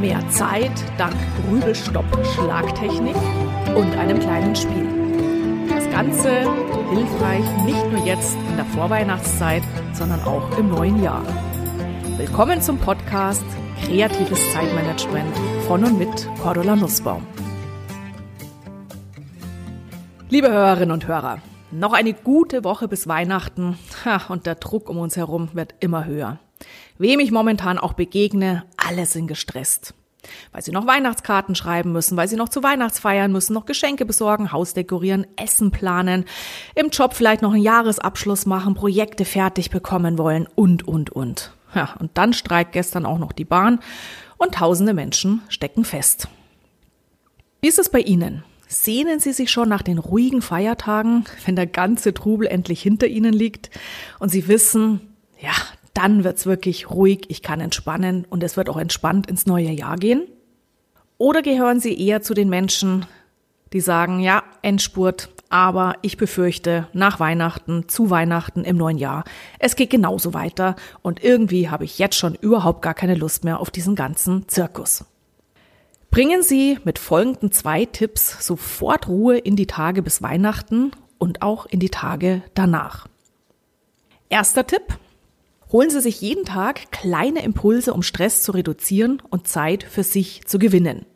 Mehr Zeit dank Grübelstopp-Schlagtechnik und einem kleinen Spiel. Das Ganze hilfreich nicht nur jetzt in der Vorweihnachtszeit, sondern auch im neuen Jahr. Willkommen zum Podcast Kreatives Zeitmanagement von und mit Cordula Nussbaum. Liebe Hörerinnen und Hörer, noch eine gute Woche bis Weihnachten und der Druck um uns herum wird immer höher. Wem ich momentan auch begegne, alle sind gestresst. Weil sie noch Weihnachtskarten schreiben müssen, weil sie noch zu Weihnachtsfeiern müssen, noch Geschenke besorgen, Haus dekorieren, Essen planen, im Job vielleicht noch einen Jahresabschluss machen, Projekte fertig bekommen wollen und, und, und. Ja, und dann streikt gestern auch noch die Bahn und tausende Menschen stecken fest. Wie ist es bei Ihnen? Sehnen Sie sich schon nach den ruhigen Feiertagen, wenn der ganze Trubel endlich hinter Ihnen liegt und Sie wissen, ja, dann wird's wirklich ruhig, ich kann entspannen und es wird auch entspannt ins neue Jahr gehen? Oder gehören Sie eher zu den Menschen, die sagen, ja, Endspurt, aber ich befürchte, nach Weihnachten, zu Weihnachten im neuen Jahr, es geht genauso weiter und irgendwie habe ich jetzt schon überhaupt gar keine Lust mehr auf diesen ganzen Zirkus. Bringen Sie mit folgenden zwei Tipps sofort Ruhe in die Tage bis Weihnachten und auch in die Tage danach. Erster Tipp, Holen Sie sich jeden Tag kleine Impulse, um Stress zu reduzieren und Zeit für sich zu gewinnen.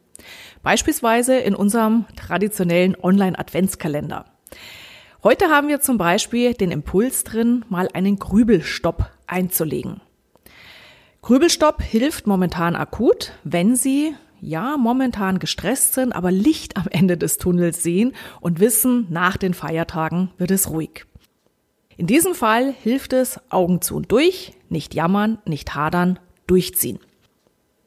Beispielsweise in unserem traditionellen Online-Adventskalender. Heute haben wir zum Beispiel den Impuls drin, mal einen Grübelstopp einzulegen. Grübelstopp hilft momentan akut, wenn Sie ja momentan gestresst sind, aber Licht am Ende des Tunnels sehen und wissen, nach den Feiertagen wird es ruhig. In diesem Fall hilft es Augen zu und durch, nicht jammern, nicht hadern, durchziehen.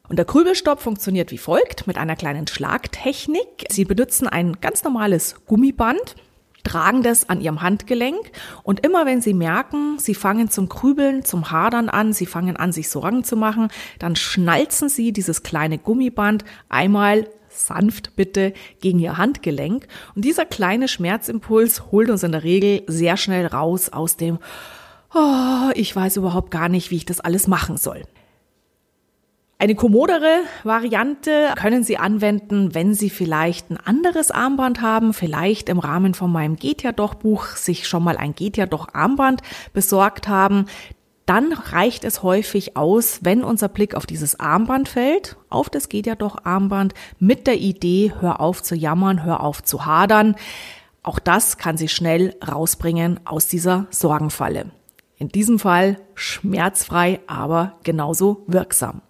Und der Grübelstopp funktioniert wie folgt mit einer kleinen Schlagtechnik. Sie benutzen ein ganz normales Gummiband, tragen das an ihrem Handgelenk und immer wenn sie merken, sie fangen zum Grübeln, zum Hadern an, sie fangen an, sich Sorgen zu machen, dann schnalzen sie dieses kleine Gummiband einmal sanft bitte gegen ihr Handgelenk. Und dieser kleine Schmerzimpuls holt uns in der Regel sehr schnell raus aus dem, oh, ich weiß überhaupt gar nicht, wie ich das alles machen soll. Eine kommodere Variante können Sie anwenden, wenn Sie vielleicht ein anderes Armband haben, vielleicht im Rahmen von meinem Geht ja doch Buch sich schon mal ein Geht ja doch Armband besorgt haben dann reicht es häufig aus, wenn unser Blick auf dieses Armband fällt, auf das geht ja doch Armband, mit der Idee, hör auf zu jammern, hör auf zu hadern. Auch das kann Sie schnell rausbringen aus dieser Sorgenfalle. In diesem Fall schmerzfrei, aber genauso wirksam.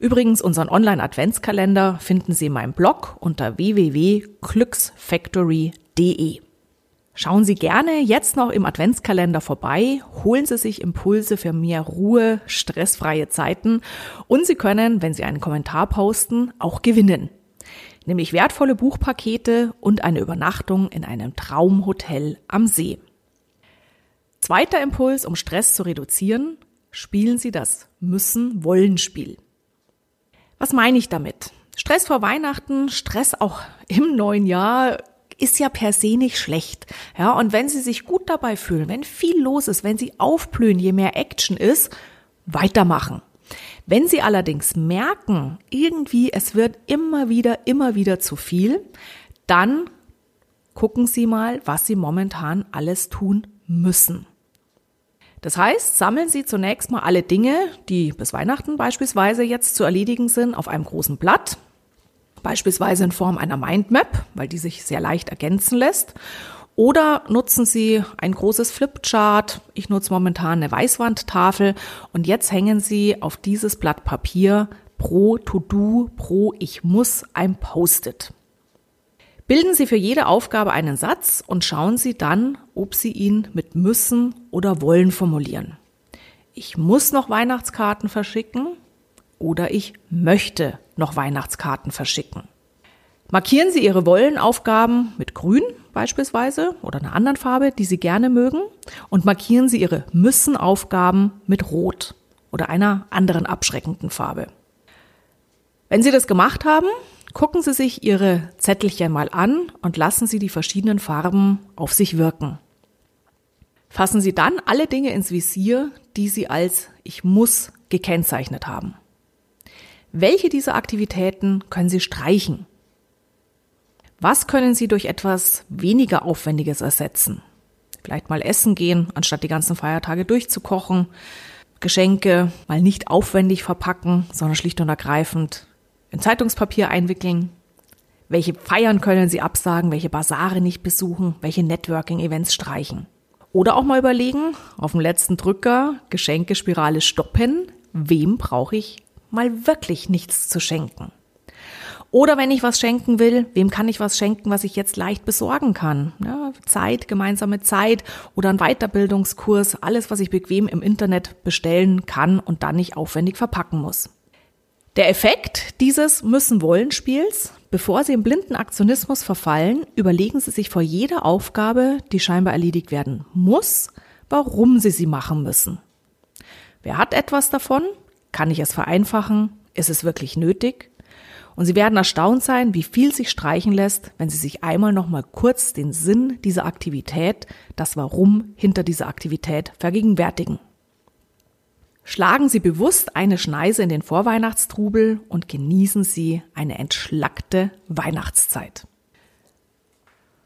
Übrigens, unseren Online-Adventskalender finden Sie in meinem Blog unter www.glücksfactory.de. Schauen Sie gerne jetzt noch im Adventskalender vorbei, holen Sie sich Impulse für mehr Ruhe, stressfreie Zeiten und Sie können, wenn Sie einen Kommentar posten, auch gewinnen. Nämlich wertvolle Buchpakete und eine Übernachtung in einem Traumhotel am See. Zweiter Impuls, um Stress zu reduzieren, spielen Sie das Müssen-Wollen-Spiel. Was meine ich damit? Stress vor Weihnachten, Stress auch im neuen Jahr ist ja per se nicht schlecht. Ja, und wenn Sie sich gut dabei fühlen, wenn viel los ist, wenn Sie aufblühen, je mehr Action ist, weitermachen. Wenn Sie allerdings merken, irgendwie es wird immer wieder, immer wieder zu viel, dann gucken Sie mal, was Sie momentan alles tun müssen. Das heißt, sammeln Sie zunächst mal alle Dinge, die bis Weihnachten beispielsweise jetzt zu erledigen sind, auf einem großen Blatt beispielsweise in Form einer Mindmap, weil die sich sehr leicht ergänzen lässt. Oder nutzen Sie ein großes Flipchart. Ich nutze momentan eine Weißwandtafel und jetzt hängen Sie auf dieses Blatt Papier pro To-Do, pro Ich muss ein Post-it. Bilden Sie für jede Aufgabe einen Satz und schauen Sie dann, ob Sie ihn mit müssen oder wollen formulieren. Ich muss noch Weihnachtskarten verschicken oder ich möchte noch Weihnachtskarten verschicken. Markieren Sie Ihre Wollenaufgaben mit Grün beispielsweise oder einer anderen Farbe, die Sie gerne mögen, und markieren Sie Ihre Müssen-Aufgaben mit Rot oder einer anderen abschreckenden Farbe. Wenn Sie das gemacht haben, gucken Sie sich Ihre Zettelchen mal an und lassen Sie die verschiedenen Farben auf sich wirken. Fassen Sie dann alle Dinge ins Visier, die Sie als Ich muss gekennzeichnet haben. Welche dieser Aktivitäten können Sie streichen? Was können Sie durch etwas weniger Aufwendiges ersetzen? Vielleicht mal essen gehen, anstatt die ganzen Feiertage durchzukochen. Geschenke mal nicht aufwendig verpacken, sondern schlicht und ergreifend in Zeitungspapier einwickeln. Welche Feiern können Sie absagen, welche Basare nicht besuchen, welche Networking-Events streichen. Oder auch mal überlegen, auf dem letzten Drücker Geschenkespirale stoppen. Wem brauche ich mal wirklich nichts zu schenken? Oder wenn ich was schenken will, wem kann ich was schenken, was ich jetzt leicht besorgen kann? Ja, Zeit, gemeinsame Zeit oder ein Weiterbildungskurs, alles, was ich bequem im Internet bestellen kann und dann nicht aufwendig verpacken muss. Der Effekt dieses Müssen-Wollen-Spiels, bevor Sie im blinden Aktionismus verfallen, überlegen Sie sich vor jeder Aufgabe, die scheinbar erledigt werden muss, warum Sie sie machen müssen. Wer hat etwas davon? Kann ich es vereinfachen? Ist es wirklich nötig? Und Sie werden erstaunt sein, wie viel sich streichen lässt, wenn Sie sich einmal noch mal kurz den Sinn dieser Aktivität, das Warum hinter dieser Aktivität vergegenwärtigen. Schlagen Sie bewusst eine Schneise in den Vorweihnachtstrubel und genießen Sie eine entschlackte Weihnachtszeit.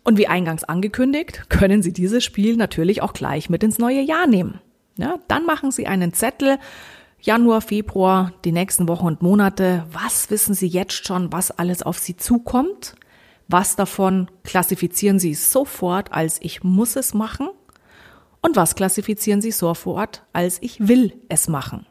Und wie eingangs angekündigt, können Sie dieses Spiel natürlich auch gleich mit ins neue Jahr nehmen. Ja, dann machen Sie einen Zettel Januar, Februar, die nächsten Wochen und Monate. Was wissen Sie jetzt schon, was alles auf Sie zukommt? Was davon klassifizieren Sie sofort als ich muss es machen? Und was klassifizieren Sie sofort als ich will es machen?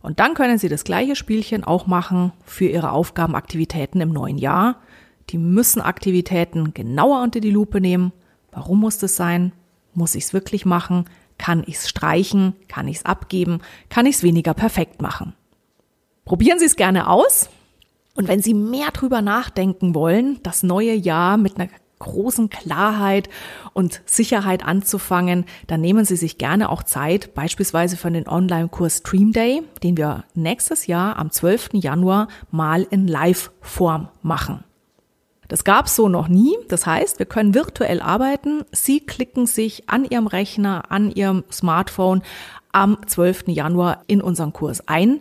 Und dann können Sie das gleiche Spielchen auch machen für Ihre Aufgabenaktivitäten im neuen Jahr. Die müssen Aktivitäten genauer unter die Lupe nehmen. Warum muss das sein? Muss ich es wirklich machen? Kann ich es streichen? Kann ich es abgeben? Kann ich es weniger perfekt machen? Probieren Sie es gerne aus. Und wenn Sie mehr drüber nachdenken wollen, das neue Jahr mit einer großen Klarheit und Sicherheit anzufangen, dann nehmen Sie sich gerne auch Zeit, beispielsweise für den Online-Kurs Stream Day, den wir nächstes Jahr am 12. Januar mal in Live-Form machen. Das gab's so noch nie. Das heißt, wir können virtuell arbeiten. Sie klicken sich an Ihrem Rechner, an Ihrem Smartphone am 12. Januar in unseren Kurs ein.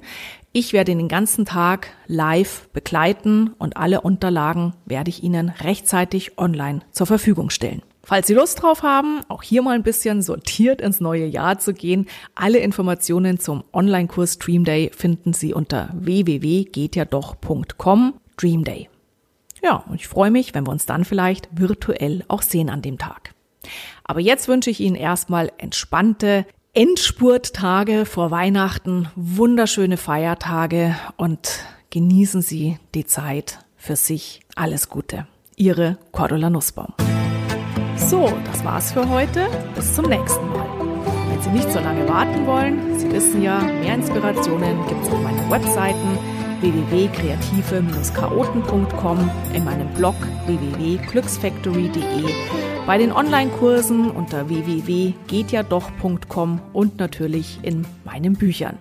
Ich werde den ganzen Tag live begleiten und alle Unterlagen werde ich Ihnen rechtzeitig online zur Verfügung stellen. Falls Sie Lust drauf haben, auch hier mal ein bisschen sortiert ins neue Jahr zu gehen, alle Informationen zum Online-Kurs Dream Day finden Sie unter www.gehtjadoch.com Dream Day. Ja, und ich freue mich, wenn wir uns dann vielleicht virtuell auch sehen an dem Tag. Aber jetzt wünsche ich Ihnen erstmal entspannte Endspurttage vor Weihnachten, wunderschöne Feiertage und genießen Sie die Zeit für sich. Alles Gute. Ihre Cordula Nussbaum. So, das war's für heute. Bis zum nächsten Mal. Wenn Sie nicht so lange warten wollen, Sie wissen ja, mehr Inspirationen gibt's auf meinen Webseiten www.kreative-chaoten.com, in meinem Blog www.glücksfactory.de, bei den Online-Kursen unter www.gehtjadoch.com und natürlich in meinen Büchern.